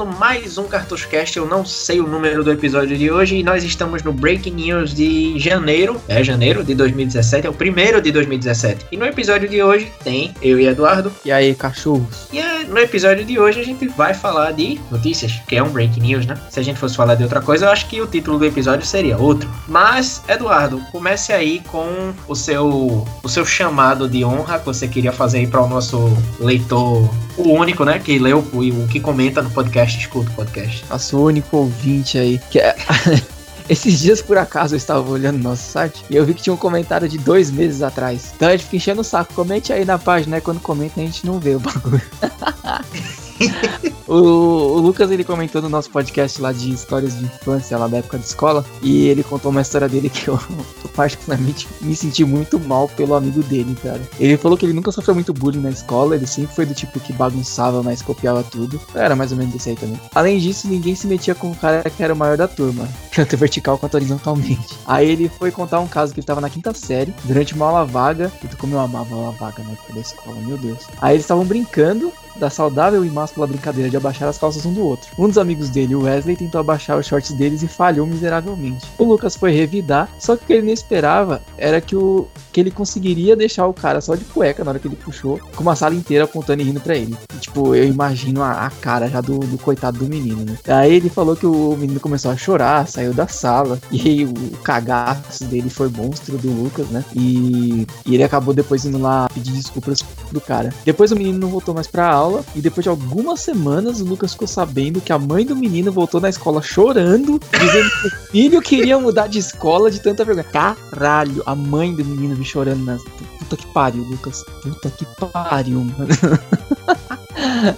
Começando mais um Cartuchocast. Eu não sei o número do episódio de hoje e nós estamos no Breaking News de janeiro. É janeiro de 2017, é o primeiro de 2017. E no episódio de hoje tem eu e Eduardo. E aí, cachorros? E é, no episódio de hoje a gente vai falar de notícias, que é um Breaking News, né? Se a gente fosse falar de outra coisa, eu acho que o título do episódio seria outro. Mas, Eduardo, comece aí com o seu, o seu chamado de honra que você queria fazer aí para o nosso leitor o único, né, que leu o que comenta no podcast, escuta o podcast. Nosso único ouvinte aí. Que é... Esses dias, por acaso, eu estava olhando no nosso site e eu vi que tinha um comentário de dois meses atrás. Então a gente fica enchendo o saco. Comente aí na página, né? Quando comenta, a gente não vê o bagulho. o, o, Lucas ele comentou no nosso podcast lá de histórias de infância, lá da época de escola, e ele contou uma história dele que eu, eu particularmente me senti muito mal pelo amigo dele, cara. Ele falou que ele nunca sofreu muito bullying na escola, ele sempre foi do tipo que bagunçava, mas copiava tudo. Era mais ou menos desse aí também. Além disso, ninguém se metia com o cara que era o maior da turma, tanto vertical quanto horizontalmente. Aí ele foi contar um caso que ele tava na quinta série, durante uma aula vaga, como eu amava a aula vaga na época da escola, meu Deus. Aí eles estavam brincando, da saudável e máscula brincadeira de abaixar as calças um do outro. Um dos amigos dele, o Wesley, tentou abaixar os shorts deles e falhou miseravelmente. O Lucas foi revidar, só que o que ele não esperava era que, o, que ele conseguiria deixar o cara só de cueca na hora que ele puxou, com uma sala inteira apontando e rindo pra ele. E, tipo, eu imagino a, a cara já do, do, coitado do menino, né? Aí ele falou que o menino começou a chorar, saiu da sala, e o cagaço dele foi monstro do Lucas, né? E, e ele acabou depois indo lá pedir desculpas do cara. Depois o menino não voltou mais pra aula e depois de algumas semanas o Lucas ficou sabendo que a mãe do menino voltou na escola chorando, dizendo que o filho queria mudar de escola de tanta vergonha. Caralho, a mãe do menino me chorando na. Puta que pariu, Lucas. Puta que pariu, mano.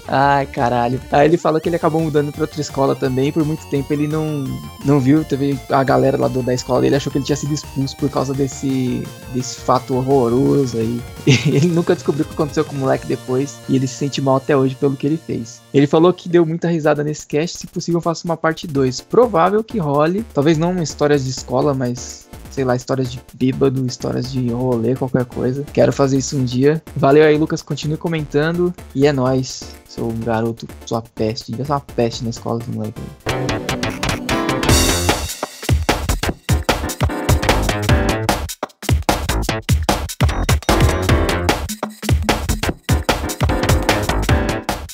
Ai, caralho. Aí ele fala que ele acabou mudando pra outra escola também. Por muito tempo ele não, não viu. Teve a galera lá do, da escola dele achou que ele tinha sido expulso por causa desse, desse fato horroroso aí. Ele nunca descobriu o que aconteceu com o moleque depois. E ele se sente mal até hoje pelo que ele fez. Ele falou que deu muita risada nesse cast. Se possível, faça uma parte 2. Provável que role. Talvez não histórias de escola, mas sei lá, histórias de bêbado, histórias de rolê, qualquer coisa. Quero fazer isso um dia. Valeu aí, Lucas. Continue comentando. E é nóis. Sou um garoto, sua peste. Devia ser uma peste na escola do moleque.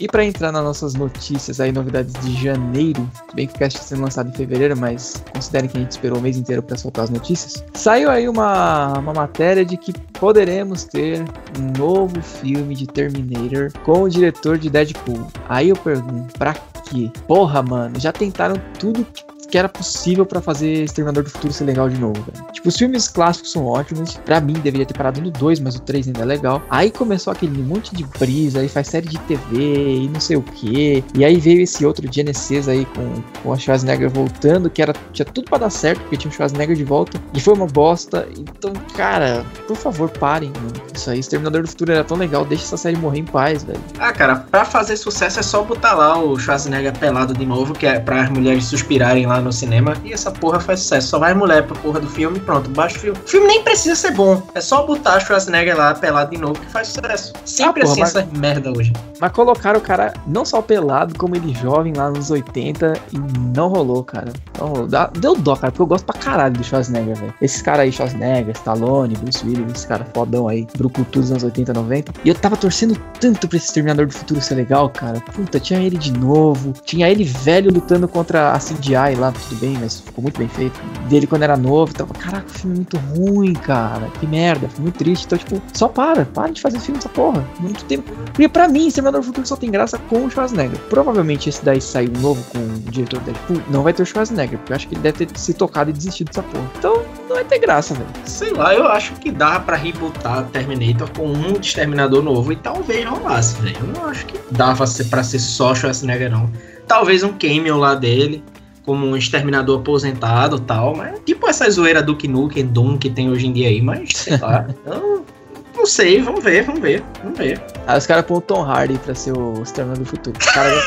E para entrar nas nossas notícias aí, novidades de janeiro, bem que o cast está sendo lançado em fevereiro, mas considerem que a gente esperou o mês inteiro para soltar as notícias. Saiu aí uma, uma matéria de que poderemos ter um novo filme de Terminator com o diretor de Deadpool. Aí eu pergunto, pra quê? Porra, mano, já tentaram tudo que que era possível para fazer Exterminador do Futuro ser legal de novo, velho. Tipo, os filmes clássicos são ótimos. Para mim, deveria ter parado no 2, mas o 3 ainda é legal. Aí começou aquele monte de brisa, aí faz série de TV e não sei o que. E aí veio esse outro Genesis aí com, com a Schwarzenegger voltando, que era, tinha tudo para dar certo, porque tinha o Schwarzenegger de volta. E foi uma bosta. Então, cara, por favor, parem, mano. Isso aí, Exterminador do Futuro era tão legal, deixa essa série morrer em paz, velho. Ah, cara, pra fazer sucesso é só botar lá o Schwarzenegger pelado de novo, que é pra as mulheres suspirarem lá no cinema e essa porra faz sucesso. Só vai mulher pra porra do filme e pronto, baixa o filme. O filme nem precisa ser bom. É só botar Schwarzenegger lá pelado de novo que faz sucesso. Sempre ah, porra, assim mas... essa merda hoje. Mas colocaram o cara não só pelado, como ele jovem lá nos 80 e não rolou, cara. Não rolou. Deu dó, cara, porque eu gosto pra caralho do Schwarzenegger, velho. Esses caras aí, Schwarzenegger, Stallone, Bruce Willis, esses caras fodão aí, Brucutu dos anos 80, 90. E eu tava torcendo tanto pra esse Terminador do Futuro ser legal, cara. Puta, tinha ele de novo. Tinha ele velho lutando contra a CGI lá, tudo bem, mas ficou muito bem feito. Dele quando era novo, tava, caraca, o filme é muito ruim, cara. Que merda, muito triste. Então, tipo, só para, para de fazer filme dessa porra. Muito tempo. Porque pra mim, Exterminador do Futuro só tem graça com o Schwarzenegger. Provavelmente esse daí saiu novo com o diretor Deadpool, não vai ter o Schwarzenegger, porque eu acho que ele deve ter se tocado e desistido dessa porra. Então, não vai ter graça, velho. Sei lá, eu acho que dá pra rebootar Terminator com um exterminador novo e talvez rolasse, velho. Eu não acho que dava pra ser só Schwarzenegger, não. Talvez um cameo lá dele como um exterminador aposentado tal, mas tipo essa zoeira do Nukem, Doom que tem hoje em dia aí, mas sei lá. eu, não sei, vamos ver, vamos ver, vamos ver. Aí os caras põem o Tom Hardy pra ser o Exterminador do Futuro. Os caras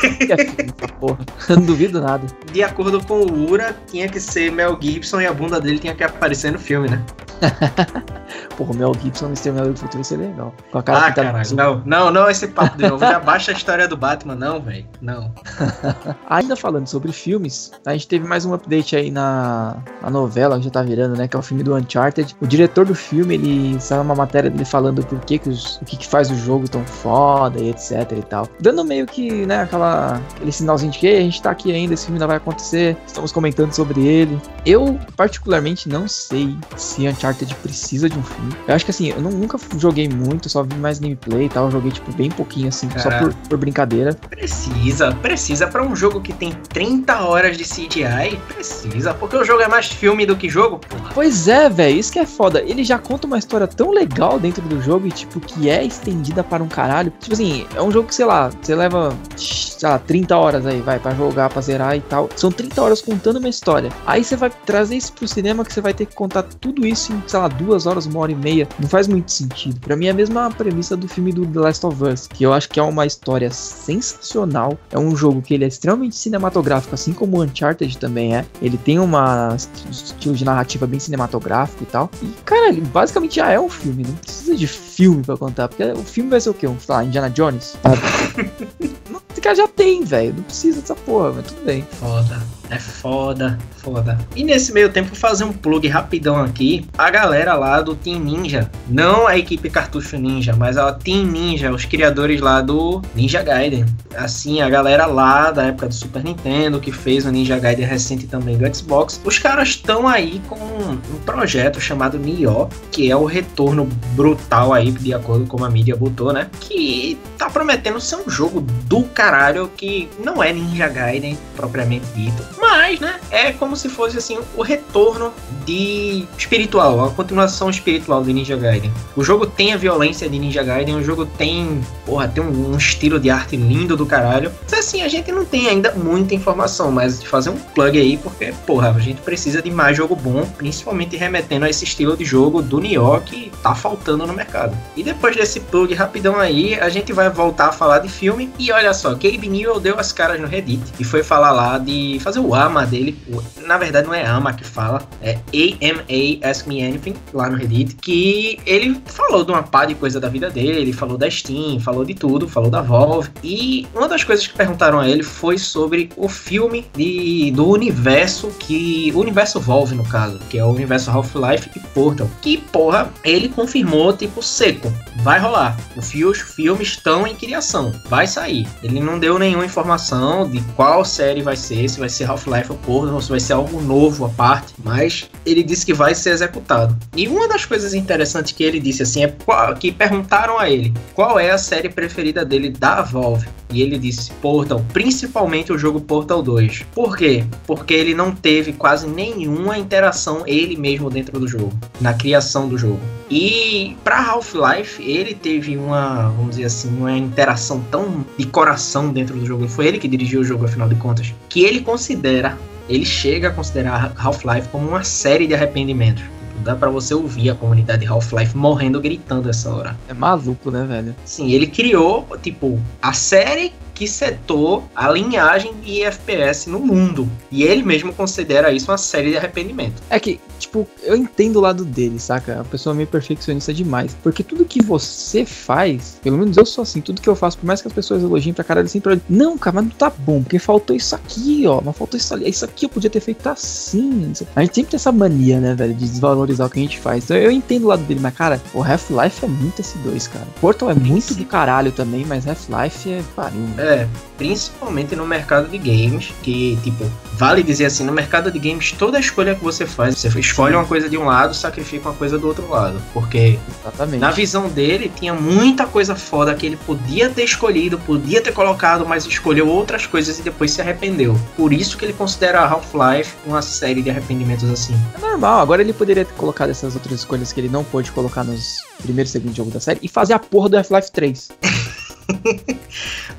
porra. Não duvido nada. De acordo com o Ura, tinha que ser Mel Gibson e a bunda dele tinha que aparecer no filme, né? Porra, o Mel Gibson no Exterminador do Futuro seria legal. Com a cara ah, caralho. Não, não, não esse papo de novo. Já baixa a história do Batman, não, velho. Não. Ainda falando sobre filmes, a gente teve mais um update aí na, na novela que já tá virando, né? Que é o filme do Uncharted. O diretor do filme, ele saiu uma matéria dele falando por que, que os, o que, que faz o jogo tão foda e etc e tal. Dando meio que, né, aquela, aquele sinalzinho de que a gente tá aqui ainda, esse filme ainda vai acontecer, estamos comentando sobre ele. Eu, particularmente, não sei se Uncharted precisa de um filme. Eu acho que assim, eu não, nunca joguei muito, só vi mais gameplay e tal. Eu joguei, tipo, bem pouquinho, assim, só por, por, brincadeira. Precisa, precisa. para um jogo que tem 30 horas de CGI, precisa. Porque o jogo é mais filme do que jogo, porra. Pois é, velho, isso que é foda. Ele já conta uma história tão legal dentro do jogo e, tipo, que é estendida para um caralho. Tipo assim, é um jogo que, sei lá, você leva, sei lá, 30 horas aí, vai, para jogar, pra zerar e tal. São 30 horas contando uma história. Aí você vai trazer isso pro cinema que você vai ter que contar tudo isso em, sei lá, duas horas, uma hora e meia. Não faz muito sentido. Para mim é a mesma premissa do filme do The Last of Us, que eu acho que é uma história sensacional. É um jogo que ele é extremamente cinematográfico, assim como Uncharted também é. Ele tem uma estilo de narrativa bem cinematográfico e tal. E, cara, basicamente já é um filme, não precisa de filme para contar, porque o filme vai ser o quê? Um, sei lá, Indiana Jones? Esse cara já tem, velho. Não precisa dessa porra, mas tudo bem. Foda. É foda, foda. E nesse meio tempo, fazer um plug rapidão aqui. A galera lá do Team Ninja, não a equipe Cartucho Ninja, mas a Team Ninja, os criadores lá do Ninja Gaiden. Assim, a galera lá da época do Super Nintendo, que fez o Ninja Gaiden recente também do Xbox, os caras estão aí com um projeto chamado Nioh, que é o retorno brutal aí, de acordo com a mídia botou, né? Que tá prometendo ser um jogo do caralho que não é Ninja Gaiden propriamente dito, mas, né, é como se fosse assim o retorno de espiritual, a continuação espiritual de Ninja Gaiden. O jogo tem a violência de Ninja Gaiden, o jogo tem, porra, tem um, um estilo de arte lindo do caralho. Mas assim, a gente não tem ainda muita informação, mas de fazer um plug aí, porque, porra, a gente precisa de mais jogo bom, principalmente remetendo a esse estilo de jogo do Nioh que tá faltando no mercado. E depois desse plug rapidão aí, a gente vai voltar a falar de filme. E olha só, Gabe Newell deu as caras no Reddit e foi falar lá de fazer o AMA dele. Na verdade, não é AMA que fala, é AMA Ask Me Anything, lá no Reddit. Que ele falou de uma pá de coisa da vida dele, falou da Steam, falou de tudo, falou da Valve. E uma das coisas que perguntaram a ele foi sobre o filme de, do universo que. O universo Valve, no caso, que é o universo Half-Life e Portal. Que, porra, ele confirmou, tipo, seco. Vai rolar. Os filmes estão em criação. Vai sair. Ele não deu nenhuma informação de qual série vai ser, se vai ser Half-Life ou Portal, ou se vai ser algo novo à parte. Mas ele disse que vai ser executado. E uma das coisas interessantes que ele disse assim é que perguntaram a ele qual é a série preferida dele da Valve. E ele disse Portal, principalmente o jogo Portal 2. Por quê? Porque ele não teve quase nenhuma interação ele mesmo dentro do jogo, na criação do jogo. E para Half-Life, ele teve uma, vamos dizer assim, uma interação tão de coração dentro do jogo. Foi ele que dirigiu o jogo, afinal de contas, que ele considera, ele chega a considerar Half-Life como uma série de arrependimentos dá para você ouvir a comunidade Half-Life morrendo gritando essa hora. É maluco, né, velho? Sim, ele criou, tipo, a série que setou a linhagem de FPS no mundo. E ele mesmo considera isso uma série de arrependimento. É que, tipo, eu entendo o lado dele, saca? A pessoa é meio perfeccionista demais. Porque tudo que você faz, pelo menos eu sou assim, tudo que eu faço, por mais que as pessoas elogiem pra caralho, sempre olham, não, cara, mas não tá bom, porque faltou isso aqui, ó. Mas faltou isso ali. Isso aqui eu podia ter feito assim. A gente sempre tem essa mania, né, velho, de desvalorizar o que a gente faz. Então eu entendo o lado dele, mas, cara, o Half-Life é muito S2, cara. Portal é muito do caralho também, mas Half-Life é pariu. É, é, principalmente no mercado de games, que, tipo, vale dizer assim, no mercado de games, toda escolha que você faz, você escolhe uma coisa de um lado, sacrifica uma coisa do outro lado. Porque, Exatamente. na visão dele, tinha muita coisa foda que ele podia ter escolhido, podia ter colocado, mas escolheu outras coisas e depois se arrependeu. Por isso que ele considera Half-Life uma série de arrependimentos assim. É normal, agora ele poderia ter colocado essas outras escolhas que ele não pôde colocar nos primeiros e segundos jogos da série e fazer a porra do Half-Life 3.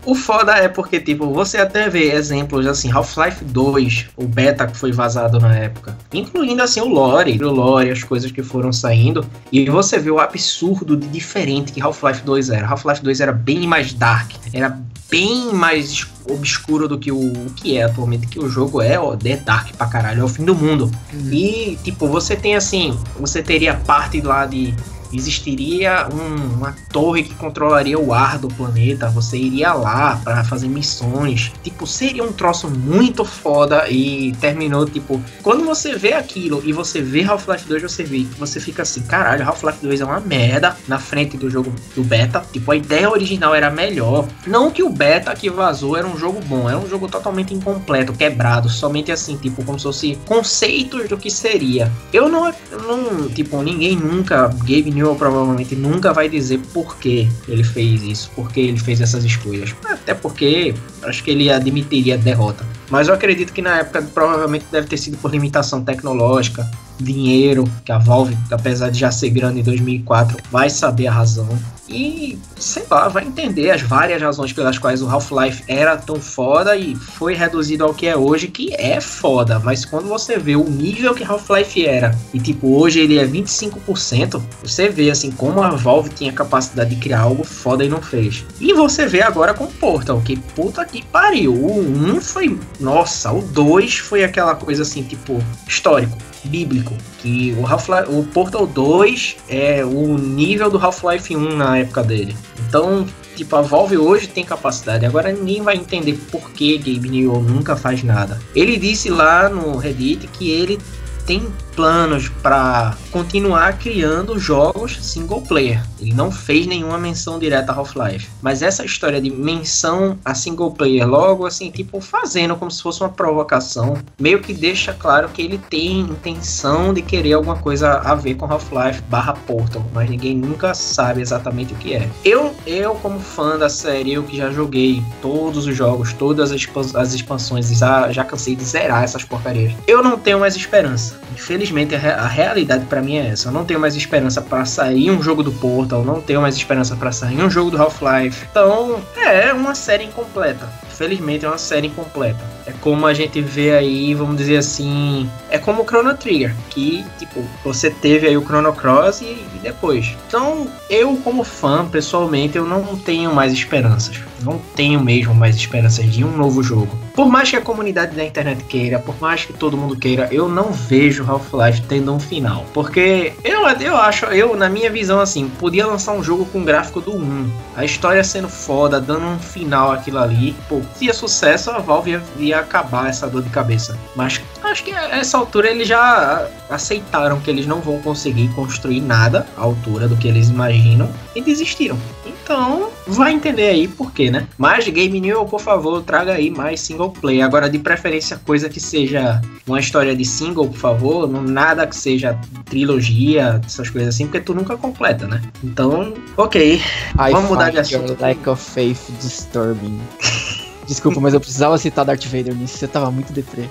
O foda é porque, tipo, você até vê exemplos assim, Half-Life 2, o beta que foi vazado na época, incluindo assim o lore, o lore, as coisas que foram saindo, e você vê o absurdo de diferente que Half-Life 2 era. Half-Life 2 era bem mais dark, era bem mais obscuro do que o, o, que é atualmente, que o jogo é, ó, é dark pra caralho, é o fim do mundo. Uhum. E, tipo, você tem assim, você teria parte lá de existiria um, uma torre que controlaria o ar do planeta. Você iria lá para fazer missões. Tipo, seria um troço muito foda e terminou, tipo, quando você vê aquilo e você vê Half-Life 2, você vê, você fica assim, caralho, Half-Life 2 é uma merda na frente do jogo do beta. Tipo, a ideia original era melhor. Não que o beta que vazou era um jogo bom, era um jogo totalmente incompleto, quebrado, somente assim, tipo, como se fosse conceitos do que seria. Eu não, eu não tipo, ninguém nunca, Gabe Newell provavelmente nunca vai dizer por que ele fez isso, por que ele fez essas escolhas. Até porque acho que ele admitiria a derrota. Mas eu acredito que na época provavelmente deve ter sido por limitação tecnológica, dinheiro, que a Valve, apesar de já ser grande em 2004, vai saber a razão. E, sei lá, vai entender as várias razões pelas quais o Half-Life era tão foda e foi reduzido ao que é hoje, que é foda. Mas quando você vê o nível que Half-Life era, e tipo, hoje ele é 25%, você vê assim como a Valve tinha capacidade de criar algo foda e não fez. E você vê agora com o Portal, que puta que pariu. O 1 foi. Nossa, o 2 foi aquela coisa assim, tipo, histórico bíblico. Que o, Half o Portal 2 é o nível do Half-Life 1 na época dele. Então, tipo, a Valve hoje tem capacidade. Agora ninguém vai entender por que Gabe Newell nunca faz nada. Ele disse lá no Reddit que ele tem planos para continuar criando jogos single player. Ele não fez nenhuma menção direta a Half-Life. Mas essa história de menção a single player logo assim, tipo, fazendo como se fosse uma provocação, meio que deixa claro que ele tem intenção de querer alguma coisa a ver com Half-Life barra Portal, mas ninguém nunca sabe exatamente o que é. Eu, eu como fã da série, eu que já joguei todos os jogos, todas as, expansões, já, já cansei de zerar essas porcarias. Eu não tenho mais esperança. Infelizmente infelizmente, a, re a realidade para mim é essa. Eu não tenho mais esperança para sair um jogo do Portal, não tenho mais esperança para sair um jogo do Half-Life. Então, é uma série incompleta. Infelizmente, é uma série incompleta. É como a gente vê aí, vamos dizer assim, é como o Chrono Trigger, que, tipo, você teve aí o Chrono Cross e, e depois. Então, eu como fã, pessoalmente, eu não tenho mais esperanças. Não tenho mesmo mais esperanças de um novo jogo. Por mais que a comunidade da internet queira, por mais que todo mundo queira, eu não vejo Half-Life tendo um final. Porque eu, eu acho, eu, na minha visão, assim, podia lançar um jogo com gráfico do 1. A história sendo foda, dando um final aquilo ali. Pô, se é sucesso, a Valve ia, ia acabar essa dor de cabeça. Mas acho que a essa altura eles já aceitaram que eles não vão conseguir construir nada à altura do que eles imaginam e desistiram. Então, vai entender aí por quê, né? Mas Game New, por favor, traga aí mais single play. Agora, de preferência, coisa que seja uma história de single, por favor. Não, nada que seja trilogia, essas coisas assim, porque tu nunca completa, né? Então, ok. I Vamos mudar de assunto. Lack of faith disturbing. Desculpa, mas eu precisava citar Darth Vader nisso, você tava muito deprê.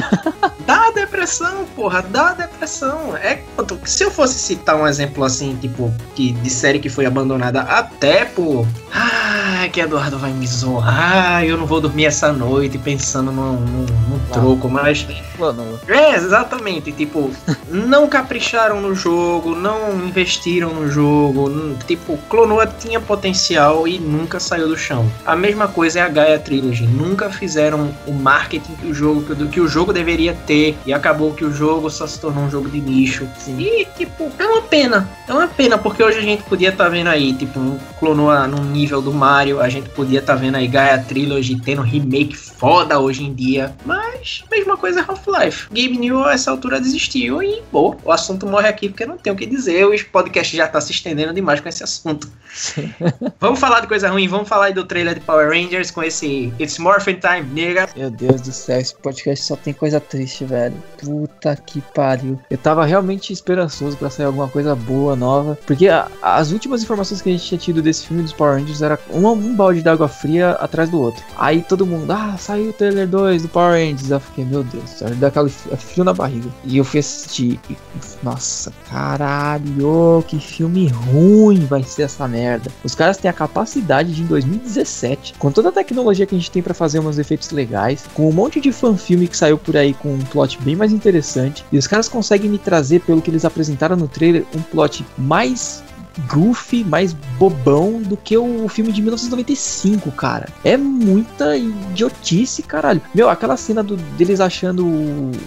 dá depressão, porra, dá depressão. É se eu fosse citar um exemplo assim, tipo, que de série que foi abandonada até por. Ah, que Eduardo vai me zoar. Eu não vou dormir essa noite pensando num, num, num troco, mas. É, exatamente. Tipo, não capricharam no jogo, não investiram no jogo. Tipo, Clonoa tinha potencial e nunca saiu do chão. A mesma coisa é a Gaia Trilogy. Nunca fizeram o marketing que o jogo, que o jogo deveria ter e acabou que o jogo só se tornou um jogo de nicho. Sim. E, tipo, é uma pena. É uma pena, porque hoje a gente podia estar tá vendo aí, tipo, um Clonoa no nível do Mario, a gente podia estar tá vendo aí Gaia Trilogy tendo remake foda hoje em dia. Mas, mesma coisa é Half-Life. Gabe New a essa altura desistiu e, pô, o assunto morre aqui porque não tem o que dizer. O podcast já tá se estendendo demais com esse assunto. vamos falar de coisa ruim, vamos falar aí do trailer de Power Rangers com esse It's Morphin Time, nega. Meu Deus do céu, esse podcast só tem coisa triste, velho. Puta que pariu. Eu tava realmente esperançoso para sair alguma coisa boa, nova. Porque a, as últimas informações que a gente tinha tido desse filme dos Power Rangers era uma, um balde d'água fria atrás do outro. Aí todo mundo, ah, saiu o trailer 2 do Power Rangers. Eu fiquei, meu Deus, dá aquele frio na barriga. E eu fui assistir. E, nossa, caralho, que filme ruim vai ser essa merda. Os caras têm a capacidade de, em 2017, com toda a tecnologia que a gente tem para fazer uns efeitos legais, com um monte de fanfilme que saiu por aí com um plot bem mais interessante, e os caras conseguem me trazer, pelo que eles apresentaram no trailer, um plot mais goofy, mais bobão do que o filme de 1995, cara. É muita idiotice, caralho. Meu, aquela cena do, deles achando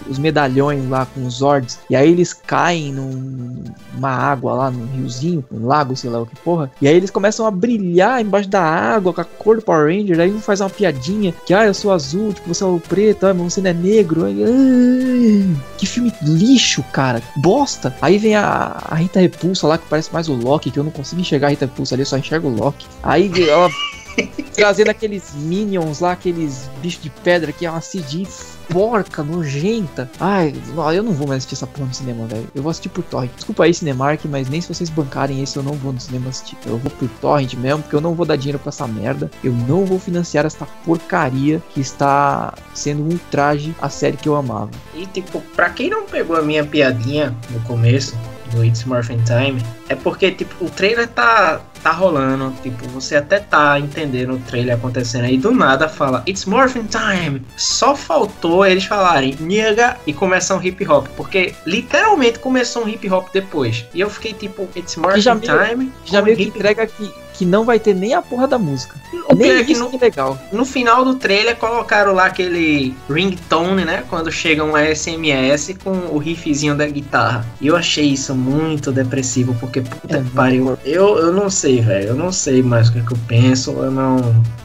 os medalhões lá com os Zords, e aí eles caem numa água lá, num riozinho, um lago, sei lá o que porra, e aí eles começam a brilhar embaixo da água com a cor do Power Ranger, aí um faz uma piadinha que, ah, eu sou azul, tipo, você é o preto, ah, mas você não é negro. Aí, ah, que filme lixo, cara. Bosta. Aí vem a, a Rita Repulsa lá, que parece mais o Loki Loki, que eu não consigo enxergar a Rita Pulsa ali, eu só enxergo o Loki. Aí ela trazendo aqueles minions lá, aqueles bichos de pedra que é uma CG porca, nojenta. Ai, eu não vou mais assistir essa porra no cinema, velho. Eu vou assistir por torrent. Desculpa aí, Cinemark, mas nem se vocês bancarem esse eu não vou no cinema assistir. Eu vou por torrent mesmo, porque eu não vou dar dinheiro pra essa merda. Eu não vou financiar essa porcaria que está sendo um traje a série que eu amava. E tipo, pra quem não pegou a minha piadinha no começo, do It's Morphin Time, é porque, tipo, o trailer tá, tá rolando, tipo, você até tá entendendo o trailer acontecendo aí, do nada fala It's Morphin Time. Só faltou eles falarem Niga e começar um hip hop, porque literalmente começou um hip hop depois. E eu fiquei tipo, It's Morphin já Time. Já meio que entrega que que não vai ter nem a porra da música. O nem isso no, que legal. No final do trailer colocaram lá aquele ringtone, né? Quando chega um SMS com o riffzinho da guitarra. E eu achei isso muito depressivo, porque puta é, que pariu. Eu, eu não sei, velho. Eu não sei mais o que, é que eu penso. Eu não.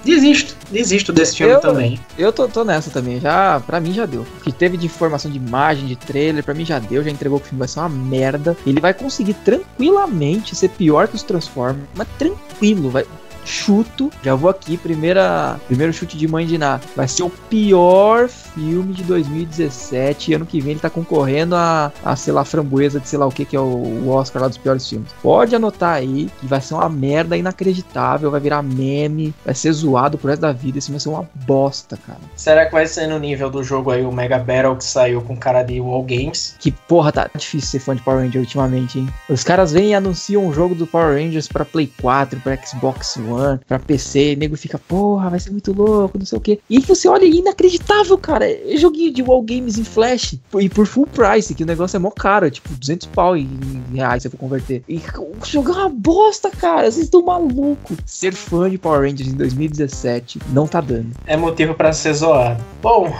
Desisto, desisto desse filme eu, também. Eu tô, tô nessa também. Já, pra mim já deu. O que teve de informação de imagem, de trailer, pra mim já deu. Já entregou que o filme vai ser uma merda. Ele vai conseguir tranquilamente ser pior que os Transformers, mas tranquilo tranquilo, vai chuto, já vou aqui, primeira, primeiro chute de mãe de Ná. Vai ser o pior filme de 2017. Ano que vem ele tá concorrendo a, a sei lá, framboesa de sei lá o que, que é o, o Oscar lá dos piores filmes. Pode anotar aí que vai ser uma merda inacreditável, vai virar meme, vai ser zoado pro resto da vida. Esse vai ser uma bosta, cara. Será que vai ser no nível do jogo aí, o Mega Battle que saiu com cara de Wall Games? Que porra, tá difícil ser fã de Power Rangers ultimamente, hein? Os caras vêm e anunciam um jogo do Power Rangers pra Play 4, pra Xbox One pra PC, e nego fica, porra, vai ser muito louco, não sei o que. E você olha, inacreditável, cara. É joguinho de wall games em flash e por full price, que o negócio é mó caro, é tipo 200 pau em reais se eu for converter. E jogar uma bosta, cara, vocês estão malucos. Ser fã de Power Rangers em 2017 não tá dando. É motivo para ser zoado. Bom,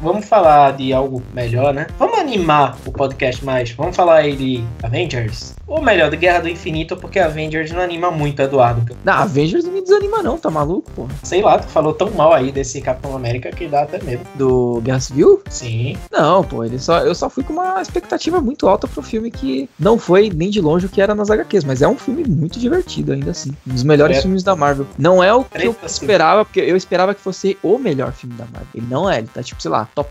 vamos falar de algo melhor, né? Vamos animar o podcast mais. Vamos falar aí de Avengers. Ou melhor, de Guerra do Infinito, porque Avengers não anima muito, Eduardo. Não, Avengers não me desanima não, tá maluco, pô? Sei lá, tu falou tão mal aí desse Capitão América que dá até medo. Do Guerra Civil? Sim. Não, pô, ele só, eu só fui com uma expectativa muito alta pro filme que não foi nem de longe o que era nas HQs, mas é um filme muito divertido ainda assim. Um dos melhores é. filmes da Marvel. Não é o que eu esperava, porque eu esperava que fosse o melhor filme da Marvel. Ele não é, ele tá tipo, sei lá, top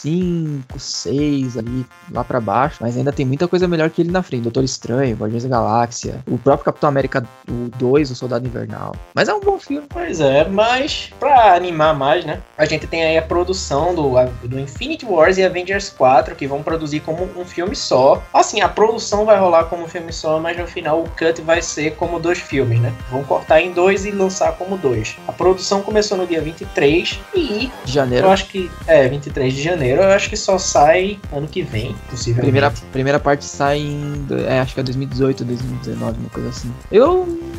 5, 6 ali, lá para baixo, mas ainda tem muita coisa melhor que ele na frente. Doutor Estranho, Guardiões da Galáxia, o próprio Capitão América 2, o Soldado Invernal. Mas é um bom filme. Pois é, mas pra animar mais, né? A gente tem aí a produção do, do Infinity Wars e Avengers 4, que vão produzir como um filme só. Assim, a produção vai rolar como um filme só, mas no final o cut vai ser como dois filmes, né? Vão cortar em dois e lançar como dois. A produção começou no dia 23 e. De janeiro. Eu acho que. É, 23 de janeiro janeiro, eu acho que só sai ano que vem, possivelmente. Primeira, primeira parte sai em. É, acho que é 2018, 2019, uma coisa assim. Eu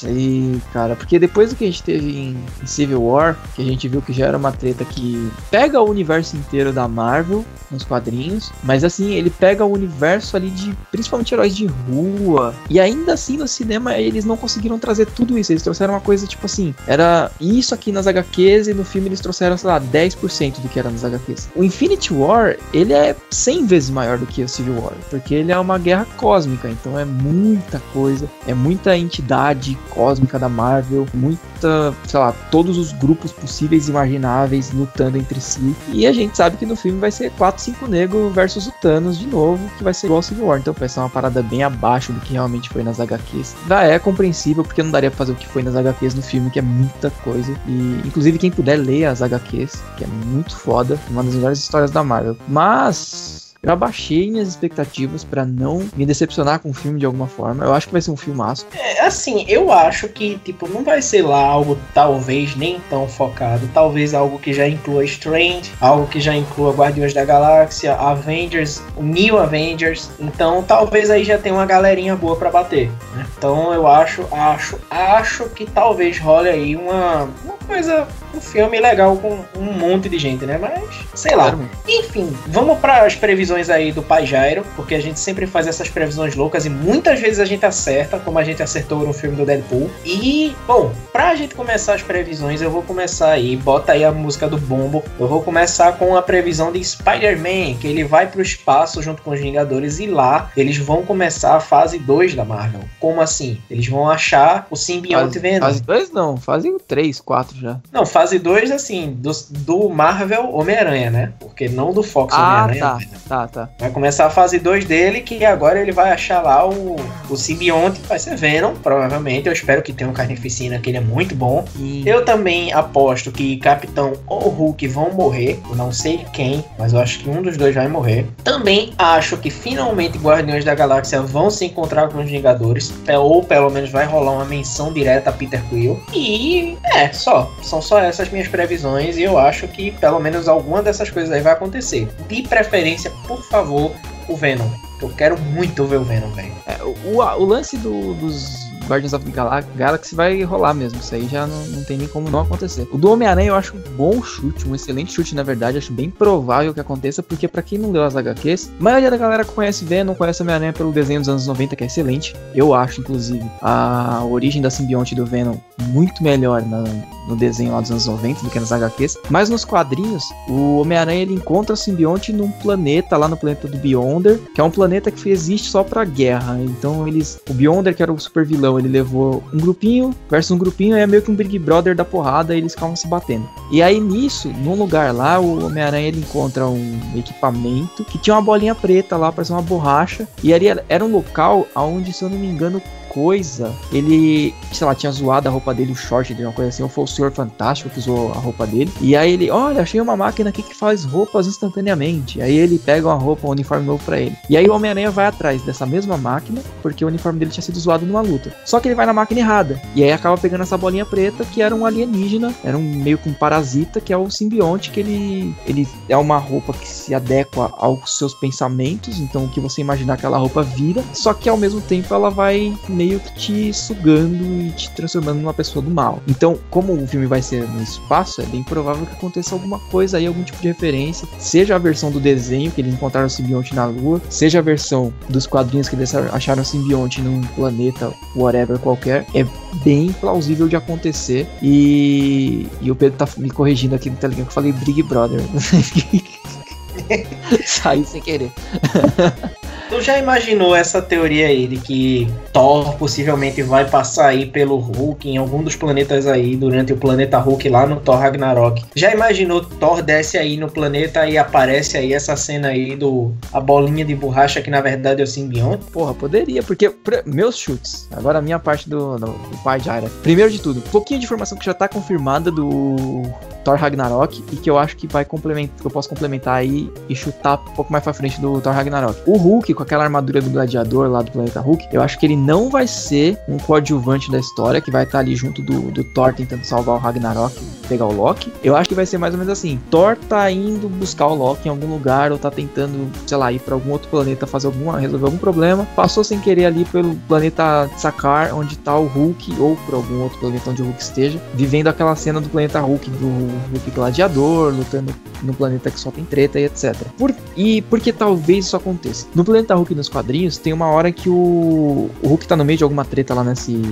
sei, cara. Porque depois do que a gente teve em, Civil War, que a gente viu que já era uma treta que pega o universo inteiro da Marvel nos quadrinhos, mas assim, ele pega o universo ali de principalmente heróis de rua. E ainda assim no cinema eles não conseguiram trazer tudo isso. Eles trouxeram uma coisa tipo assim, era isso aqui nas HQs e no filme eles trouxeram, sei lá, 10% do que era nas HQs. O Infinity War, ele é 100 vezes maior do que o Civil War, porque ele é uma guerra cósmica, então é muita coisa, é muita entidade cósmica da Marvel, muita, sei lá, todos os grupos possíveis e imagináveis lutando entre si. E a gente sabe que no filme vai ser 4, 5 negros versus o Thanos de novo, que vai ser igual ao Civil War. Então vai ser uma parada bem abaixo do que realmente foi nas HQs. Já é compreensível, porque não daria pra fazer o que foi nas HQs no filme, que é muita coisa. E, inclusive, quem puder ler as HQs, que é muito foda, uma das melhores histórias da Marvel. Mas eu abaixei minhas expectativas para não me decepcionar com o filme de alguma forma. Eu acho que vai ser um filmaço. É, assim, eu acho que, tipo, não vai ser lá algo talvez nem tão focado. Talvez algo que já inclua Strange, algo que já inclua Guardiões da Galáxia, Avengers, New Avengers. Então, talvez aí já tenha uma galerinha boa para bater. Né? Então, eu acho, acho, acho que talvez role aí uma, uma coisa, um filme legal com um monte de gente, né? Mas, sei lá. Enfim, vamos para as previsões aí do Pai Jairo, porque a gente sempre faz essas previsões loucas e muitas vezes a gente acerta, como a gente acertou no filme do Deadpool. E, bom, pra gente começar as previsões, eu vou começar aí, bota aí a música do Bombo. Eu vou começar com a previsão de Spider-Man, que ele vai pro espaço junto com os Vingadores e lá eles vão começar a fase 2 da Marvel. Como assim? Eles vão achar o simbionte Venom. Fase 2 não, fase 3, 4 já. Não, fase 2 assim, do, do Marvel Homem-Aranha, né? Porque não do Fox ah, Homem-Aranha. Tá, tá, tá. Vai começar a fase 2 dele, que agora ele vai achar lá o, o simbionte, vai ser Venom, provavelmente. Eu espero que tenha um carnificina, que ele é muito bom. E eu também aposto que Capitão ou Hulk vão morrer. Eu não sei quem, mas eu acho que um dos dois vai morrer. Também acho que finalmente Guardiões da Galáxia vão se encontrar com os Vingadores, ou pelo menos vai rolar uma menção direta a Peter Quill. E é, só. São só essas minhas previsões e eu acho que pelo menos alguma dessas coisas aí vai acontecer. De preferência, por favor, o Venom. Eu quero muito ver o Venom, velho. É, o, o, lance do, dos Guardians of the Galaxy vai rolar mesmo. Isso aí já não, não tem nem como não acontecer. O do Homem-Aranha eu acho um bom chute, um excelente chute, na verdade. Acho bem provável que aconteça, porque para quem não leu as HQs, a maioria da galera conhece Venom, conhece Homem-Aranha pelo desenho dos anos 90, que é excelente. Eu acho, inclusive, a origem da simbionte do Venom muito melhor na, no desenho lá dos anos 90 do que nas HQs. Mas nos quadrinhos, o Homem-Aranha ele encontra o simbionte num planeta, lá no planeta do Beyonder, que é um planeta que existe só pra guerra. Então eles. O Beyonder, que era o super vilão, ele levou um grupinho versus um grupinho, é meio que um Big Brother da porrada e eles ficavam se batendo. E aí nisso, num lugar lá, o Homem-Aranha ele encontra um equipamento que tinha uma bolinha preta lá, parecia uma borracha. E ali era um local onde, se eu não me engano, coisa, ele, sei lá, tinha zoado a roupa dele, o short dele, uma coisa assim, ou foi o Senhor Fantástico que usou a roupa dele. E aí ele, olha, achei uma máquina aqui que faz roupas instantaneamente. Aí ele pega uma roupa, um uniforme novo para ele. E aí o Homem-Aranha vai atrás dessa mesma máquina, porque o uniforme dele tinha sido zoado numa luta. Só que ele vai na máquina errada. E aí acaba pegando essa bolinha preta, que era um alienígena, era um meio que um parasita, que é o simbionte, que ele, ele é uma roupa que se adequa aos seus pensamentos. Então o que você imaginar aquela roupa vira. Só que ao mesmo tempo ela vai meio meio que te sugando e te transformando numa pessoa do mal. Então, como o filme vai ser no espaço, é bem provável que aconteça alguma coisa aí, algum tipo de referência, seja a versão do desenho que eles encontraram o simbionte na Lua, seja a versão dos quadrinhos que eles acharam o simbionte num planeta whatever qualquer, é bem plausível de acontecer. E, e o Pedro tá me corrigindo aqui no Telegram que eu falei Big Brother. Saí sem querer. Tu já imaginou essa teoria aí de que Thor possivelmente vai passar aí pelo Hulk em algum dos planetas aí durante o planeta Hulk lá no Thor Ragnarok? Já imaginou Thor desce aí no planeta e aparece aí essa cena aí do a bolinha de borracha que na verdade é o simbionte? Porra, poderia, porque meus chutes, agora a minha parte do, do, do pai Jaira. Primeiro de tudo, um pouquinho de informação que já tá confirmada do Thor Ragnarok e que eu acho que vai complementar, que eu posso complementar aí e chutar um pouco mais pra frente do Thor Ragnarok. O Hulk com aquela armadura do gladiador lá do planeta Hulk, eu acho que ele não vai ser um coadjuvante da história, que vai estar ali junto do, do Thor tentando salvar o Ragnarok, pegar o Loki. Eu acho que vai ser mais ou menos assim: Thor tá indo buscar o Loki em algum lugar, ou tá tentando, sei lá, ir pra algum outro planeta fazer alguma, resolver algum problema. Passou sem querer ali pelo planeta Sakar, onde tá o Hulk, ou por algum outro planeta onde o Hulk esteja, vivendo aquela cena do planeta Hulk, do Hulk gladiador, lutando no planeta que só tem treta e etc. Por, e talvez isso aconteça. No planeta Hulk nos quadrinhos, tem uma hora que o, o Hulk tá no meio de alguma treta lá nesse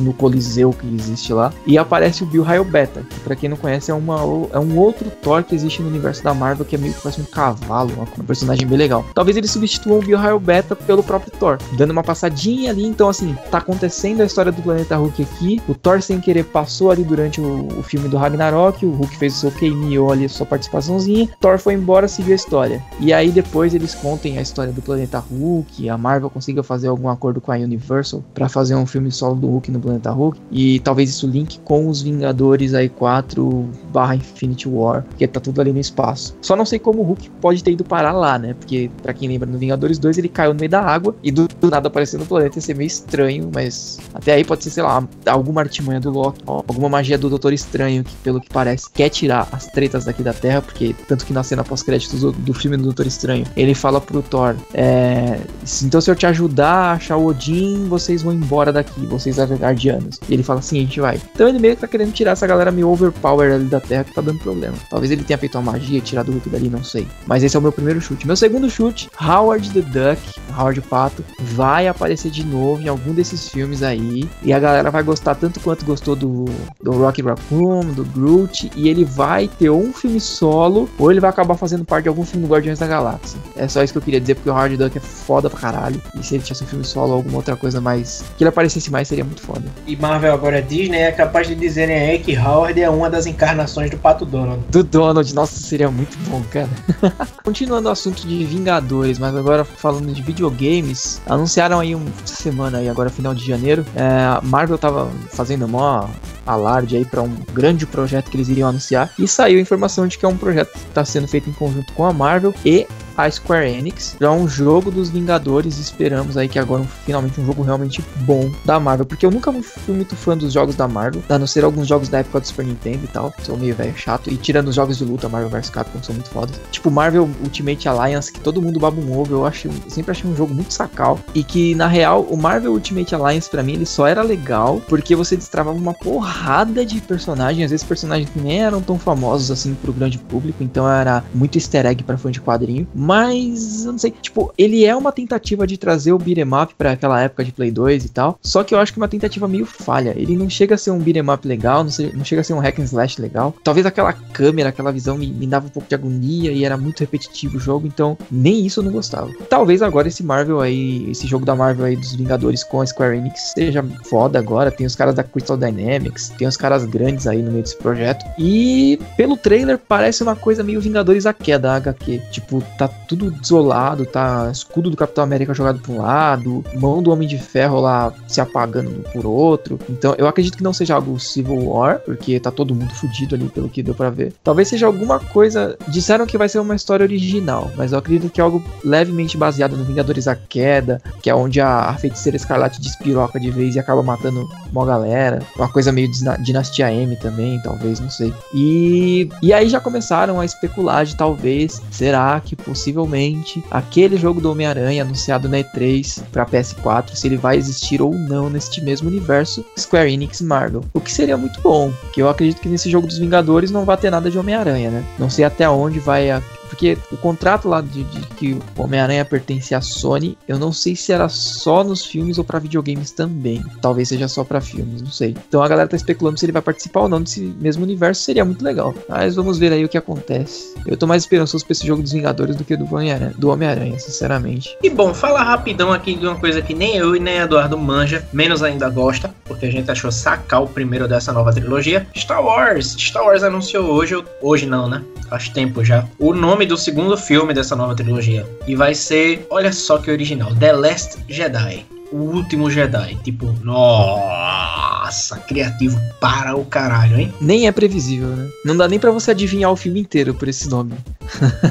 no Coliseu que existe lá. E aparece o Bill Raio Beta, que pra quem não conhece é, uma, é um outro Thor que existe no universo da Marvel, que é meio que parece um cavalo, um personagem bem legal. Talvez eles substituam o Bill Raio Beta pelo próprio Thor, dando uma passadinha ali. Então, assim, tá acontecendo a história do planeta Hulk aqui. O Thor, sem querer, passou ali durante o, o filme do Ragnarok. O Hulk fez o seu cameo ali, sua participaçãozinha. Thor foi embora, seguiu a história. E aí depois eles contem a história do planeta Hulk. A Marvel consiga fazer algum acordo com a Universal para fazer um filme solo do Hulk no planeta Hulk. E talvez isso link com os Vingadores aí 4 barra Infinity War, que tá tudo ali no espaço. Só não sei como o Hulk pode ter ido parar lá, né? Porque, para quem lembra, no Vingadores 2 ele caiu no meio da água e do, do nada apareceu no planeta ia ser meio estranho, mas até aí pode ser, sei lá, alguma artimanha do Loki, alguma magia do Doutor Estranho, que pelo que parece quer tirar as tretas daqui da Terra, porque tanto que na cena pós-créditos do, do, filme do Doutor Estranho, ele fala pro Thor: é, então se eu te ajudar a achar o Odin, vocês vão embora daqui, vocês guardianos. E ele fala assim: a gente vai. Então ele meio que tá querendo tirar essa galera meio overpower ali da Terra que tá dando problema. Talvez ele tenha feito uma magia tirado o Hulk dali, não sei. Mas esse é o meu primeiro chute. Meu segundo chute, Howard the Duck, Howard Pato, vai aparecer de novo em algum desses filmes aí. E a galera vai gostar tanto quanto gostou do, do Rocky Raccoon, do Groot. E ele vai ter um filme solo, ou ele vai acabar fazendo parte de algum filme do Guardiões da Galáxia. É só isso que eu queria dizer, porque o Howard Duck é foda pra caralho. E se ele tivesse um filme solo ou alguma outra coisa mais. que ele aparecesse mais, seria muito foda. E Marvel agora Disney é capaz de dizerem aí que Howard é uma das encarnações do Pato Donald. Do Donald, nossa, seria muito bom, cara. Continuando o assunto de Vingadores, mas agora falando de videogames, anunciaram aí uma semana aí, agora final de janeiro, é, Marvel tava fazendo mó alarde aí para um grande projeto que eles iriam anunciar e saiu a informação de que é um projeto que está sendo feito em conjunto com a Marvel e a Square Enix para um jogo dos Vingadores. Esperamos aí que agora finalmente um jogo realmente bom da Marvel, porque eu nunca fui muito fã dos jogos da Marvel, a não ser alguns jogos da época do Super Nintendo e tal. Sou meio velho chato. E tirando os jogos de luta, Marvel vs Capcom são muito fodas. Tipo Marvel Ultimate Alliance, que todo mundo baba um ovo, eu acho, eu sempre achei um jogo muito sacal e que na real o Marvel Ultimate Alliance para mim ele só era legal porque você destravava uma porrada de personagens, às vezes personagens que nem eram tão famosos assim pro grande público, então era muito easter egg para fã de quadrinho. Mas, eu não sei, tipo, ele é uma tentativa de trazer o beat'em up pra aquela época de Play 2 e tal. Só que eu acho que uma tentativa meio falha. Ele não chega a ser um beat'em up legal, não, sei, não chega a ser um hack and slash legal. Talvez aquela câmera, aquela visão me, me dava um pouco de agonia e era muito repetitivo o jogo, então nem isso eu não gostava. Talvez agora esse Marvel aí, esse jogo da Marvel aí dos Vingadores com a Square Enix seja foda agora. Tem os caras da Crystal Dynamics, tem os caras grandes aí no meio desse projeto. E pelo trailer parece uma coisa meio Vingadores a queda, HQ. Tipo, tá tudo desolado, tá? Escudo do Capitão América jogado para um lado, mão do Homem de Ferro lá se apagando por outro. Então, eu acredito que não seja algo Civil War, porque tá todo mundo fudido ali pelo que deu para ver. Talvez seja alguma coisa. Disseram que vai ser uma história original, mas eu acredito que é algo levemente baseado no Vingadores a Queda, que é onde a, a feiticeira escarlate despiroca de vez e acaba matando uma galera. Uma coisa meio Dinastia M também, talvez, não sei. E, e aí já começaram a especular de talvez, será que possivelmente aquele jogo do Homem-Aranha anunciado na E3 para PS4, se ele vai existir ou não neste mesmo universo Square Enix Marvel. O que seria muito bom, que eu acredito que nesse jogo dos Vingadores não vai ter nada de Homem-Aranha, né? Não sei até onde vai a porque o contrato lá de, de que o Homem-Aranha pertence à Sony, eu não sei se era só nos filmes ou para videogames também. Talvez seja só para filmes, não sei. Então a galera tá especulando se ele vai participar ou não desse mesmo universo, seria muito legal. Mas vamos ver aí o que acontece. Eu tô mais esperançoso pra esse jogo dos Vingadores do que do Homem-Aranha, Homem-Aranha, sinceramente. E bom, fala rapidão aqui de uma coisa que nem eu e nem Eduardo manja, menos ainda gosta, porque a gente achou sacar o primeiro dessa nova trilogia. Star Wars. Star Wars anunciou hoje, hoje não, né? Faz tempo já. O nome do segundo filme dessa nova trilogia. E vai ser, olha só que original, The Last Jedi. O último Jedi. Tipo, nossa, criativo para o caralho, hein? Nem é previsível, né? Não dá nem para você adivinhar o filme inteiro por esse nome.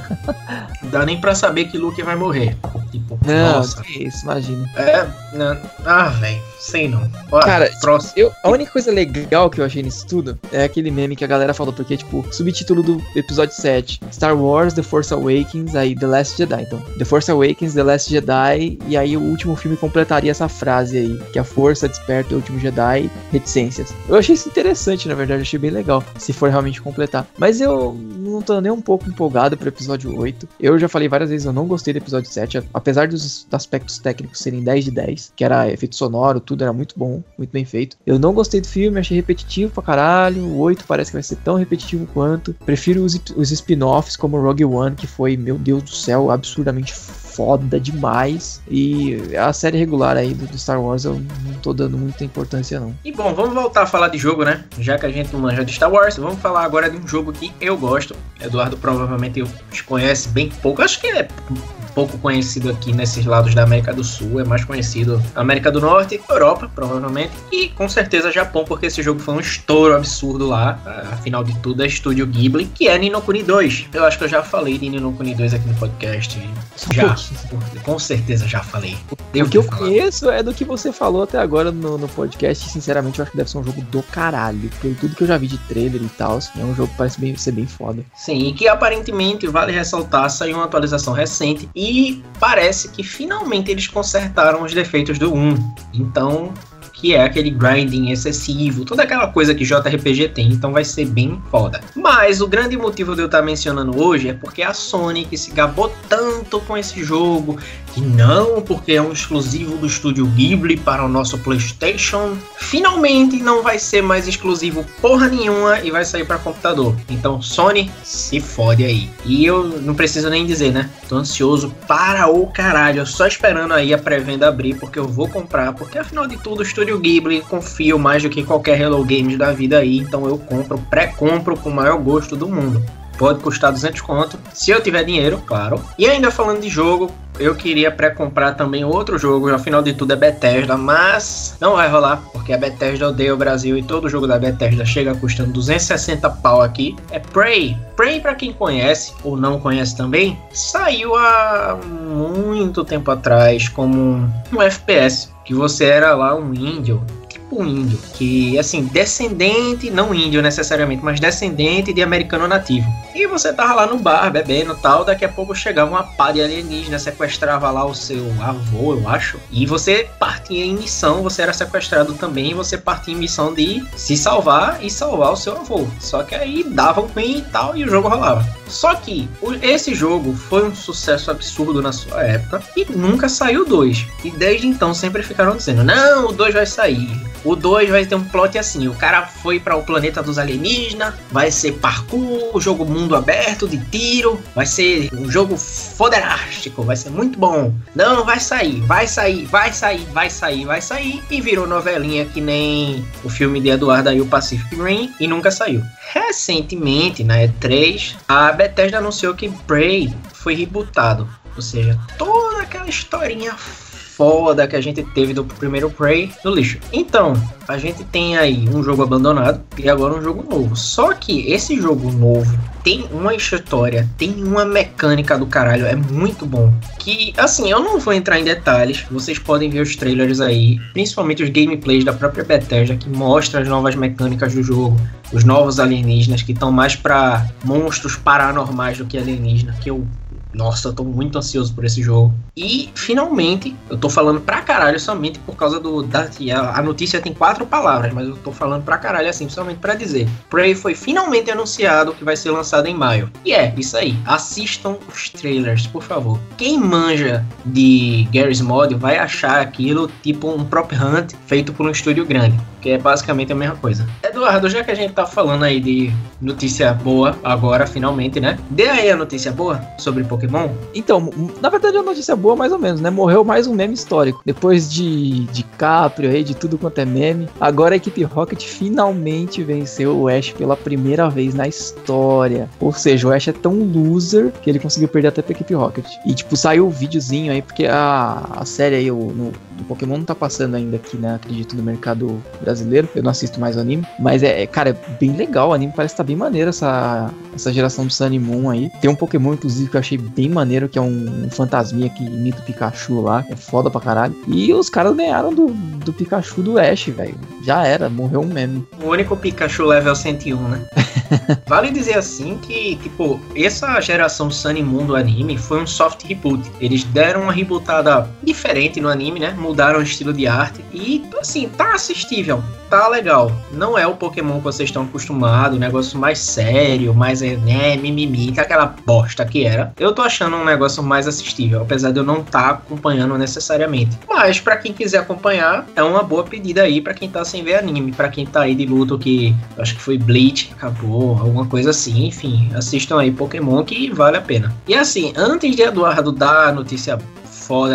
dá nem para saber que Luke vai morrer. Tipo, não, nossa. que isso, imagina. É, não, ah, velho. Sei não. Cara, próximo. Eu, a única coisa legal que eu achei nisso tudo é aquele meme que a galera falou, porque, tipo, subtítulo do episódio 7: Star Wars The Force Awakens, aí The Last Jedi. Então, The Force Awakens, The Last Jedi, e aí o último filme completaria essa frase aí: que a força desperta o último Jedi, reticências. Eu achei isso interessante, na verdade, achei bem legal, se for realmente completar. Mas eu não tô nem um pouco empolgado pro episódio 8. Eu já falei várias vezes, eu não gostei do episódio 7, apesar dos aspectos técnicos serem 10 de 10, que era efeito sonoro, tudo era muito bom, muito bem feito. Eu não gostei do filme, achei repetitivo pra caralho. O 8 parece que vai ser tão repetitivo quanto. Prefiro os, os spin-offs como Rogue One, que foi, meu Deus do céu, absurdamente foda demais. E a série regular aí do, Star Wars eu não tô dando muita importância, não. E bom, vamos voltar a falar de jogo, né? Já que a gente não manja de Star Wars, vamos falar agora de um jogo que eu gosto. Eduardo provavelmente conhece bem pouco. Acho que é pouco conhecido aqui nesses lados da América do Sul, é mais conhecido América do Norte, Europa, provavelmente, e com certeza Japão, porque esse jogo foi um estouro absurdo lá, afinal de tudo é Estúdio Ghibli, que é Nino Kuni 2. Eu acho que eu já falei de Nino Kuni 2 aqui no podcast. Já, com certeza já falei. Devo o que eu falar. conheço é do que você falou até agora no, no podcast, e sinceramente eu acho que deve ser um jogo do caralho, porque tudo que eu já vi de trailer e tal, é um jogo que parece bem, ser bem foda. Sim, e que aparentemente, vale ressaltar, saiu uma atualização recente e parece que finalmente eles consertaram os defeitos do 1. Então, que é aquele grinding excessivo, toda aquela coisa que JRPG tem, então vai ser bem foda. Mas o grande motivo de eu estar mencionando hoje é porque a Sony que se gabou tanto com esse jogo, que não porque é um exclusivo do estúdio Ghibli para o nosso PlayStation, finalmente não vai ser mais exclusivo porra nenhuma e vai sair para computador. Então Sony, se fode aí. E eu não preciso nem dizer, né? Tô ansioso para o caralho, só esperando aí a pré-venda abrir porque eu vou comprar, porque afinal de tudo o estúdio Estúdio Ghibli confio mais do que qualquer Hello Games da vida aí, então eu compro, pré-compro com o maior gosto do mundo. Pode custar 200 conto, se eu tiver dinheiro, claro. E ainda falando de jogo, eu queria pré-comprar também outro jogo, afinal de tudo é Bethesda, mas não vai rolar, porque a Bethesda odeia o Brasil e todo jogo da Bethesda chega custando 260 pau aqui. É Prey. Prey, para quem conhece ou não conhece também, saiu há muito tempo atrás como um FPS que você era lá um índio tipo índio, que assim, descendente, não índio necessariamente, mas descendente de americano nativo. E você tava lá no bar bebendo tal, daqui a pouco chegava uma pá de alienígena, sequestrava lá o seu avô, eu acho, e você partia em missão, você era sequestrado também, e você partia em missão de se salvar e salvar o seu avô. Só que aí dava ruim e tal, e o jogo rolava. Só que esse jogo foi um sucesso absurdo na sua época e nunca saiu dois. E desde então sempre ficaram dizendo: não, o 2 vai sair. O 2 vai ter um plot assim: o cara foi para o planeta dos alienígenas, vai ser parkour, jogo mundo aberto de tiro, vai ser um jogo foderástico, vai ser muito bom. Não, vai sair, vai sair, vai sair, vai sair, vai sair. E virou novelinha que nem o filme de Eduardo aí, o Pacific Rim, e nunca saiu. Recentemente, na E3, a Bethesda anunciou que Prey foi rebootado. Ou seja, toda aquela historinha foda que a gente teve do primeiro Prey no lixo. Então, a gente tem aí um jogo abandonado e agora um jogo novo. Só que esse jogo novo tem uma história, tem uma mecânica do caralho, é muito bom. Que, assim, eu não vou entrar em detalhes, vocês podem ver os trailers aí, principalmente os gameplays da própria Bethesda, que mostra as novas mecânicas do jogo, os novos alienígenas, que estão mais para monstros paranormais do que alienígena, que eu nossa, eu tô muito ansioso por esse jogo. E finalmente, eu tô falando pra caralho somente por causa do. Da, a, notícia tem quatro palavras, mas eu tô falando pra caralho assim, somente pra dizer. Prey foi finalmente anunciado que vai ser lançado em maio. E é, isso aí. Assistam os trailers, por favor. Quem manja de Garry's Mod vai achar aquilo tipo um prop hunt feito por um estúdio grande que é basicamente a mesma coisa. Eduardo, já que a gente tá falando aí de notícia boa agora, finalmente, né? Dê aí a notícia boa sobre Pokémon. Então, na verdade é uma notícia boa mais ou menos, né? Morreu mais um meme histórico. Depois de, de Caprio aí, de tudo quanto é meme, agora a equipe Rocket finalmente venceu o Ash pela primeira vez na história. Ou seja, o Ash é tão loser que ele conseguiu perder até pra equipe Rocket. E tipo, saiu o videozinho aí, porque a, a série aí, o, no, do Pokémon não tá passando ainda aqui, né? Acredito no mercado brasileiro. Eu não assisto mais o anime. Mas é, é cara, é bem legal. O anime parece que tá bem maneiro essa, essa geração do Sun e Moon aí. Tem um Pokémon, inclusive, que eu achei bem maneiro, que é um, um fantasminha que imita o Pikachu lá. É foda pra caralho. E os caras ganharam do, do Pikachu do Ash, velho. Já era, morreu um meme. O único Pikachu level 101, né? Vale dizer assim que, tipo, essa geração Sunny Moon do anime foi um soft reboot. Eles deram uma rebootada diferente no anime, né? Mudaram o estilo de arte e, assim, tá assistível, tá legal. Não é o Pokémon que vocês estão acostumados, negócio mais sério, mais, né, mimimi, é aquela bosta que era. Eu tô achando um negócio mais assistível, apesar de eu não estar tá acompanhando necessariamente. Mas, para quem quiser acompanhar, é uma boa pedida aí para quem tá sem ver anime, para quem tá aí de luto que acho que foi Bleach, acabou, alguma coisa assim, enfim, assistam aí Pokémon que vale a pena. E assim, antes de Eduardo dar a notícia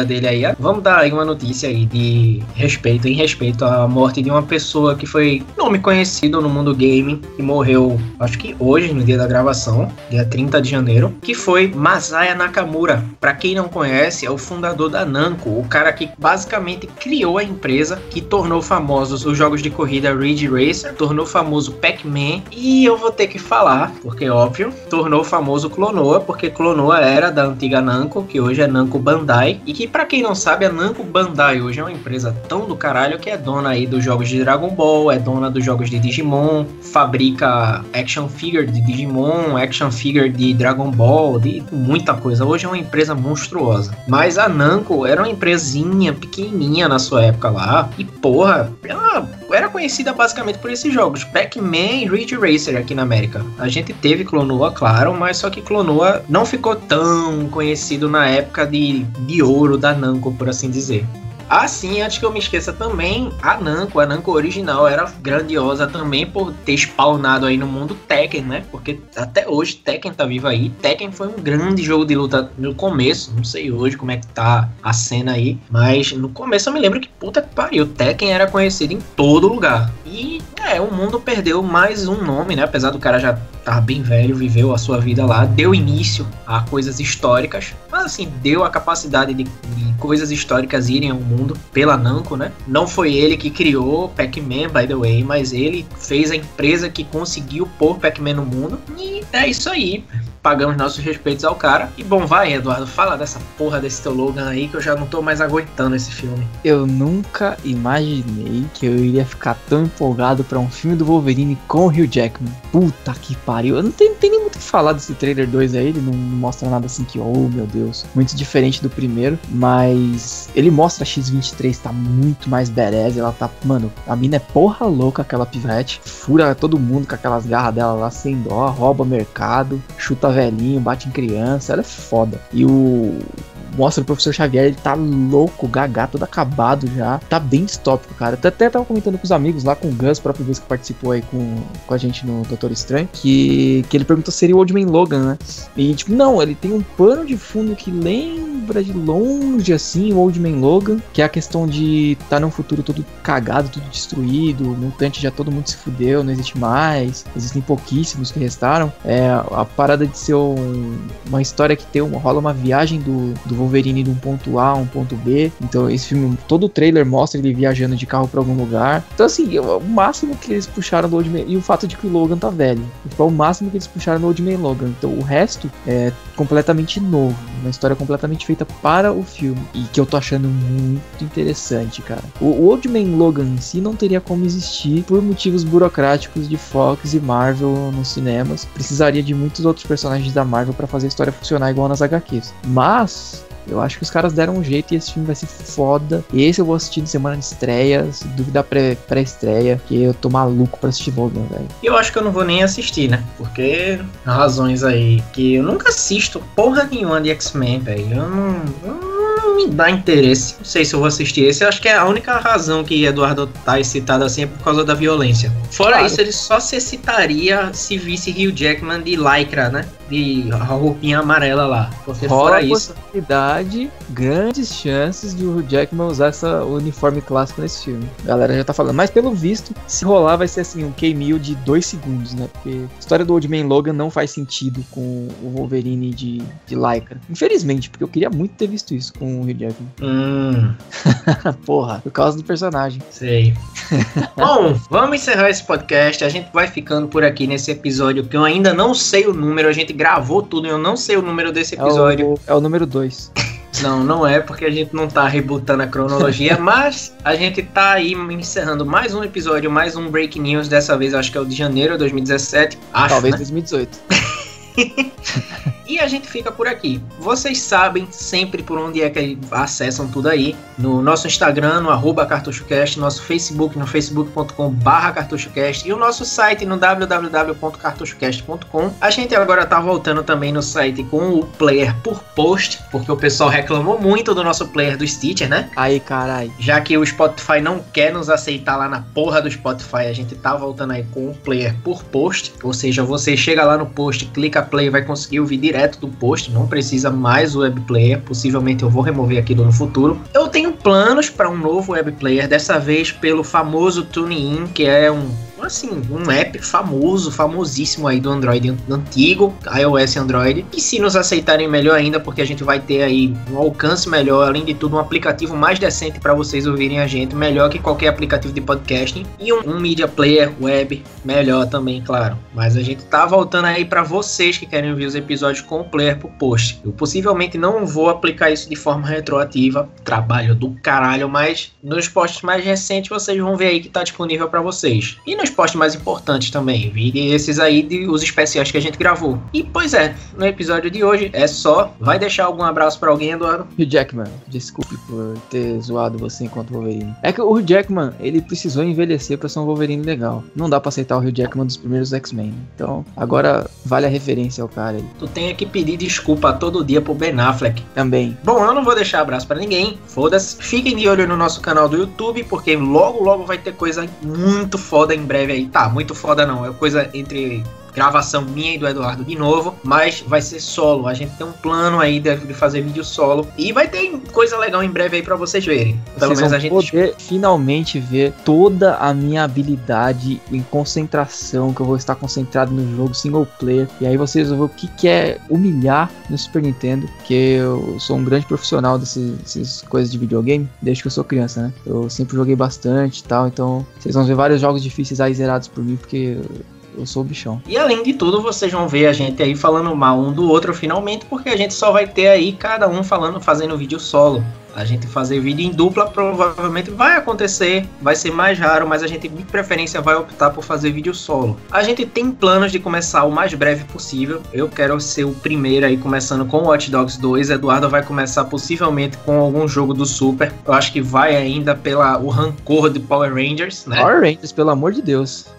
dele aí. Vamos dar aí uma notícia aí de respeito, em respeito à morte de uma pessoa que foi nome conhecido no mundo gaming e morreu, acho que hoje, no dia da gravação, dia 30 de janeiro, que foi Masaya Nakamura. Para quem não conhece, é o fundador da Namco, o cara que basicamente criou a empresa que tornou famosos os jogos de corrida Ridge Racer, tornou famoso Pac-Man e eu vou ter que falar, porque óbvio, tornou famoso Clonoa, porque Clonoa era da antiga Namco, que hoje é Namco Bandai, e que, para quem não sabe, a Namco Bandai hoje é uma empresa tão do caralho que é dona aí dos jogos de Dragon Ball, é dona dos jogos de Digimon, fabrica action figure de Digimon, action figure de Dragon Ball, de muita coisa. Hoje é uma empresa monstruosa. Mas a Namco era uma empresinha pequenininha na sua época lá. E porra, ela era conhecida basicamente por esses jogos, Pac-Man e Ridge Racer aqui na América. A gente teve Clonoa, claro, mas só que Clonoa não ficou tão conhecido na época de, de ouro da Namco, por assim dizer. Ah, sim, antes que eu me esqueça também, a Namco, a Namco original era grandiosa também por ter spawnado aí no mundo Tekken, né? Porque até hoje Tekken tá vivo aí. Tekken foi um grande jogo de luta no começo, não sei hoje como é que tá a cena aí, mas no começo eu me lembro que puta que pariu, Tekken era conhecido em todo lugar. E é, o mundo perdeu mais um nome, né? Apesar do cara já estar bem velho, viveu a sua vida lá, deu início a coisas históricas, mas assim, deu a capacidade de, de coisas históricas irem ao mundo pela Namco, né? Não foi ele que criou Pac-Man, by the way, mas ele fez a empresa que conseguiu pôr Pac-Man no mundo. E é isso aí pagamos nossos respeitos ao cara. E bom, vai, Eduardo, fala dessa porra desse teu Logan aí que eu já não tô mais aguentando esse filme. Eu nunca imaginei que eu iria ficar tão empolgado para um filme do Wolverine com o Hugh Jackman. Puta que pariu. Eu não tenho, tem nem muito o que falar desse trailer 2 aí, ele não mostra nada assim que, oh meu Deus, muito diferente do primeiro, mas ele mostra a X23 tá muito mais badass, ela tá, mano, a mina é porra louca aquela pivete, fura todo mundo com aquelas garras dela lá sem dó, rouba mercado, chuta velhinho, bate em criança, ela é foda. E o mostra o professor Xavier, ele tá louco, gaga, todo acabado já. Tá bem distópico, cara. Até tava comentando com os amigos lá, com o Gus, próprio Gus que participou aí com, com a gente no Doutor Estranho, que, que ele perguntou se seria o Old Man Logan, né? E tipo, não, ele tem um pano de fundo que lembra de longe assim o Old Man Logan, que é a questão de tá num futuro todo cagado, tudo destruído, mutante já todo mundo se fudeu, não existe mais, existem pouquíssimos que restaram. É a parada de ser um, uma história que tem uma, rola uma viagem do, do Wolverine de um ponto A a um ponto B. Então esse filme, todo o trailer mostra ele viajando de carro para algum lugar. Então assim, o máximo que eles puxaram do Old Man, e o fato de que o Logan tá velho. Foi o máximo que eles puxaram no Old Man Logan. Então o resto é completamente novo, uma história completamente feita para o filme e que eu tô achando muito interessante, cara. O, o Old Man Logan em si não teria como existir por motivos burocráticos de Fox e Marvel nos cinemas. Precisaria de muitos outros personagens da Marvel para fazer a história funcionar igual nas HQs. Mas eu acho que os caras deram um jeito e esse filme vai ser foda. Esse eu vou assistir de semana de estreia, se dúvida pré-estreia, que eu tô maluco pra assistir Logan, velho. Eu acho que eu não vou nem assistir, né? Porque razões aí que eu nunca assisto porra nenhuma de X-Men, velho. Eu não, eu não me dá interesse. Não sei se eu vou assistir esse. Eu acho que é a única razão que Eduardo tá excitado assim é por causa da violência. Fora claro. isso, ele só se excitaria se visse Hugh Jackman de Lycra, né? De roupinha amarela lá. Porque Rola fora isso. possibilidade, grandes chances de o Jackman usar essa uniforme clássico nesse filme. A galera já tá falando. Mas pelo visto, se rolar, vai ser assim, um cameo de dois segundos, né? Porque a história do Old Man Logan não faz sentido com o Wolverine de, de Lycra. Infelizmente, porque eu queria muito ter visto isso com o Hugh Jackman. Hum. Porra, por causa do personagem. Sei. Bom, vamos encerrar esse podcast. A gente vai ficando por aqui nesse episódio que eu ainda não sei o número. A gente gravou tudo e eu não sei o número desse episódio. É o, é o número 2. Não, não é porque a gente não tá rebutando a cronologia, mas a gente tá aí encerrando mais um episódio, mais um Break News. Dessa vez acho que é o de janeiro de 2017. Acho, Talvez né? 2018. E a gente fica por aqui. Vocês sabem sempre por onde é que acessam tudo aí. No nosso Instagram, no arroba cartuchocast, nosso Facebook, no facebook.com barra cartuchocast e o nosso site no www.cartuchocast.com. A gente agora tá voltando também no site com o player por post, porque o pessoal reclamou muito do nosso player do Stitcher, né? Aí, carai. Já que o Spotify não quer nos aceitar lá na porra do Spotify, a gente tá voltando aí com o player por post, ou seja, você chega lá no post, clica play, vai conseguir ouvir direto do post, não precisa mais o web player, possivelmente eu vou remover aquilo no futuro. Eu tenho planos para um novo web player, dessa vez pelo famoso TuneIn, que é um assim, um app famoso, famosíssimo aí do Android antigo, iOS e Android, e se nos aceitarem melhor ainda, porque a gente vai ter aí um alcance melhor, além de tudo, um aplicativo mais decente para vocês ouvirem a gente, melhor que qualquer aplicativo de podcasting, e um, um media player web melhor também, claro. Mas a gente tá voltando aí para vocês que querem ouvir os episódios com o player pro post. Eu possivelmente não vou aplicar isso de forma retroativa, trabalho do caralho, mas nos posts mais recentes vocês vão ver aí que tá disponível para vocês. E nos posts mais importantes também. Vire esses aí de os especiais que a gente gravou. E pois é, no episódio de hoje é só. Vai deixar algum abraço para alguém, Eduardo? Hugh Jackman, desculpe por ter zoado você enquanto Wolverine. É que o Hugh Jackman, ele precisou envelhecer pra ser um Wolverine legal. Não dá pra aceitar o Hugh Jackman dos primeiros X-Men. Então, agora vale a referência ao cara aí. Tu tem que pedir desculpa todo dia pro Ben Affleck. Também. Bom, eu não vou deixar abraço para ninguém. Foda-se. Fiquem de olho no nosso canal do YouTube, porque logo, logo vai ter coisa muito foda em breve aí. Tá, muito foda não. É coisa entre gravação minha e do Eduardo de novo, mas vai ser solo. A gente tem um plano aí de, de fazer vídeo solo e vai ter coisa legal em breve aí para vocês verem. Pelo vocês menos a gente poder finalmente ver toda a minha habilidade em concentração, que eu vou estar concentrado no jogo single player. E aí vocês vão ver o que, que é humilhar no Super Nintendo, que eu sou um grande profissional dessas, dessas coisas de videogame desde que eu sou criança, né? Eu sempre joguei bastante e tal, então vocês vão ver vários jogos difíceis aí zerados por mim, porque eu sou o bichão. E além de tudo, vocês vão ver a gente aí falando mal um do outro finalmente, porque a gente só vai ter aí cada um falando, fazendo vídeo solo. A gente fazer vídeo em dupla provavelmente vai acontecer, vai ser mais raro, mas a gente de preferência vai optar por fazer vídeo solo. A gente tem planos de começar o mais breve possível. Eu quero ser o primeiro aí começando com Watch Dogs 2. Eduardo vai começar possivelmente com algum jogo do Super. Eu acho que vai ainda pela o rancor de Power Rangers, né? Power Rangers, pelo amor de Deus.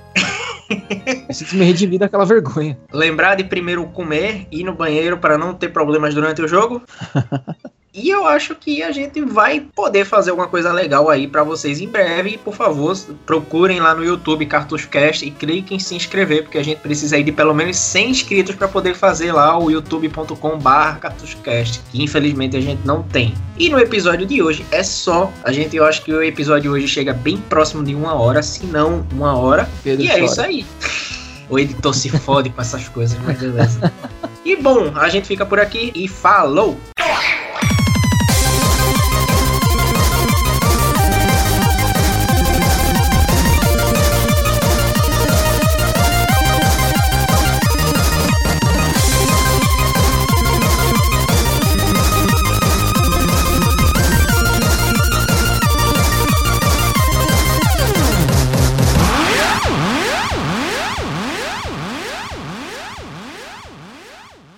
Preciso me redimir daquela vergonha. Lembrar de primeiro comer, ir no banheiro para não ter problemas durante o jogo. E eu acho que a gente vai poder fazer alguma coisa legal aí para vocês em breve. E por favor, procurem lá no YouTube CartuchoCast e cliquem em se inscrever, porque a gente precisa aí de pelo menos 100 inscritos para poder fazer lá o youtube.com/barra CartuchoCast, que infelizmente a gente não tem. E no episódio de hoje é só. A gente, eu acho que o episódio de hoje chega bem próximo de uma hora, se não uma hora. Pedro e é isso aí. O editor se fode com essas coisas, mas beleza. E bom, a gente fica por aqui e falou!